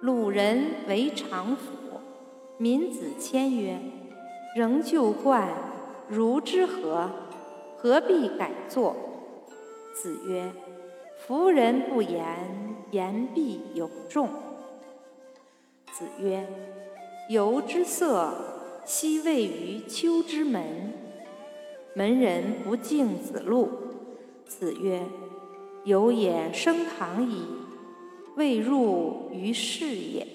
鲁人为常府。民子谦曰：“仍旧冠，如之何？何必改作？”子曰：“夫人不言，言必有众。”子曰：“由之色，昔位于丘之门。门人不敬子路。”子曰：“由也升堂矣，未入于是也。”